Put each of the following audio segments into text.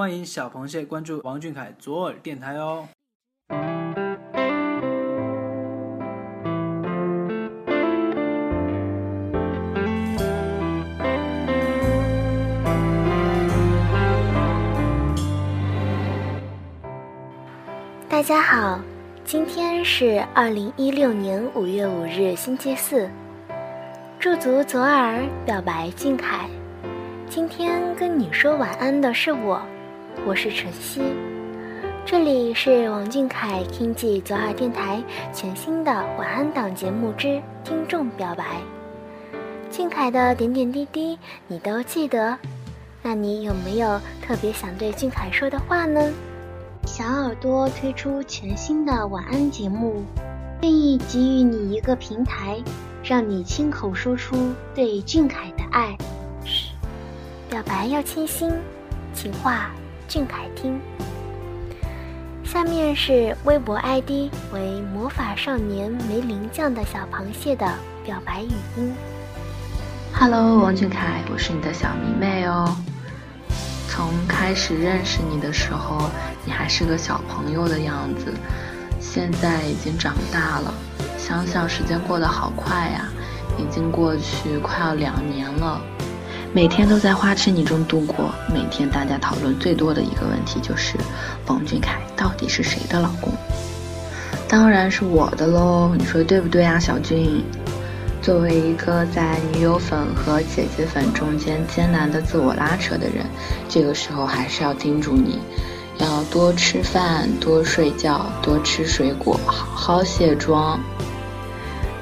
欢迎小螃蟹关注王俊凯左耳电台哦。大家好，今天是二零一六年五月五日，星期四。驻足左耳，表白俊凯。今天跟你说晚安的是我，我是晨曦。这里是王俊凯听记左耳电台全新的晚安档节目之听众表白。俊凯的点点滴滴你都记得，那你有没有特别想对俊凯说的话呢？小耳朵推出全新的晚安节目，愿意给予你一个平台。让你亲口说出对俊凯的爱，嘘，表白要清新，情话俊凯听。下面是微博 ID 为魔法少年梅林酱的小螃蟹的表白语音。Hello，王俊凯，我是你的小迷妹哦。从开始认识你的时候，你还是个小朋友的样子，现在已经长大了。想想时间过得好快呀，已经过去快要两年了，每天都在花痴你中度过。每天大家讨论最多的一个问题就是，王俊凯到底是谁的老公？当然是我的喽，你说对不对啊，小俊？作为一个在女友粉和姐姐粉中间艰难的自我拉扯的人，这个时候还是要叮嘱你，要多吃饭，多睡觉，多吃水果，好好卸妆。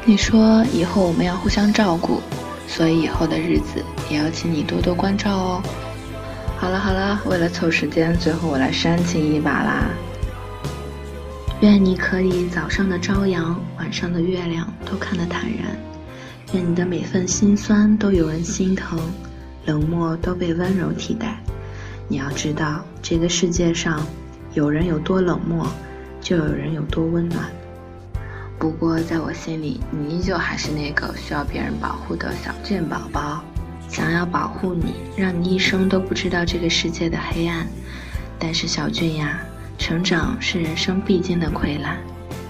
你说以后我们要互相照顾，所以以后的日子也要请你多多关照哦。好了好了，为了凑时间，最后我来煽情一把啦。愿你可以早上的朝阳，晚上的月亮都看得坦然。愿你的每份心酸都有人心疼，冷漠都被温柔替代。你要知道，这个世界上，有人有多冷漠，就有人有多温暖。不过，在我心里，你依旧还是那个需要别人保护的小俊宝宝。想要保护你，让你一生都不知道这个世界的黑暗。但是，小俊呀，成长是人生必经的溃烂。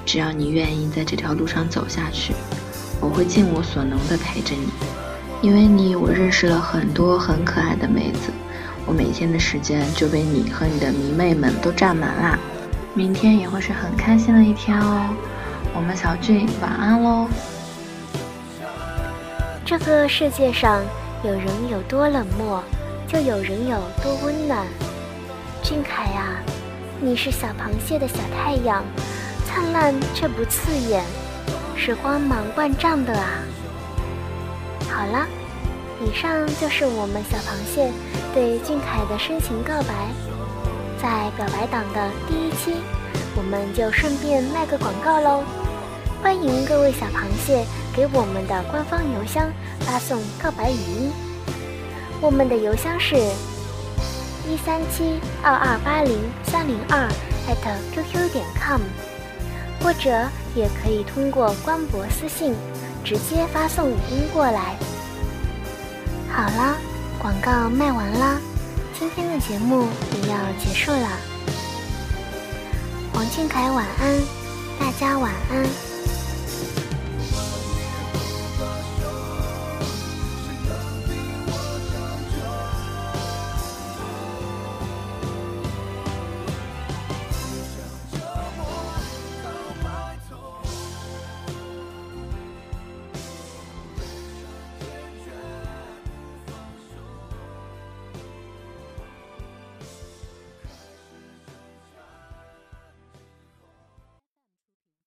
只要你愿意在这条路上走下去，我会尽我所能的陪着你。因为你，我认识了很多很可爱的妹子。我每天的时间就被你和你的迷妹们都占满啦。明天也会是很开心的一天哦。我们小俊晚安喽。这个世界上，有人有多冷漠，就有人有多温暖。俊凯呀，你是小螃蟹的小太阳，灿烂却不刺眼，是光芒万丈的啊。好了，以上就是我们小螃蟹对俊凯的深情告白。在表白党的第一期，我们就顺便卖个广告喽。欢迎各位小螃蟹给我们的官方邮箱发送告白语音，我们的邮箱是一三七二二八零三零二 @QQ 点 com，或者也可以通过官博私信直接发送语音过来。好了，广告卖完啦，今天的节目也要结束了。王俊凯晚安，大家晚安。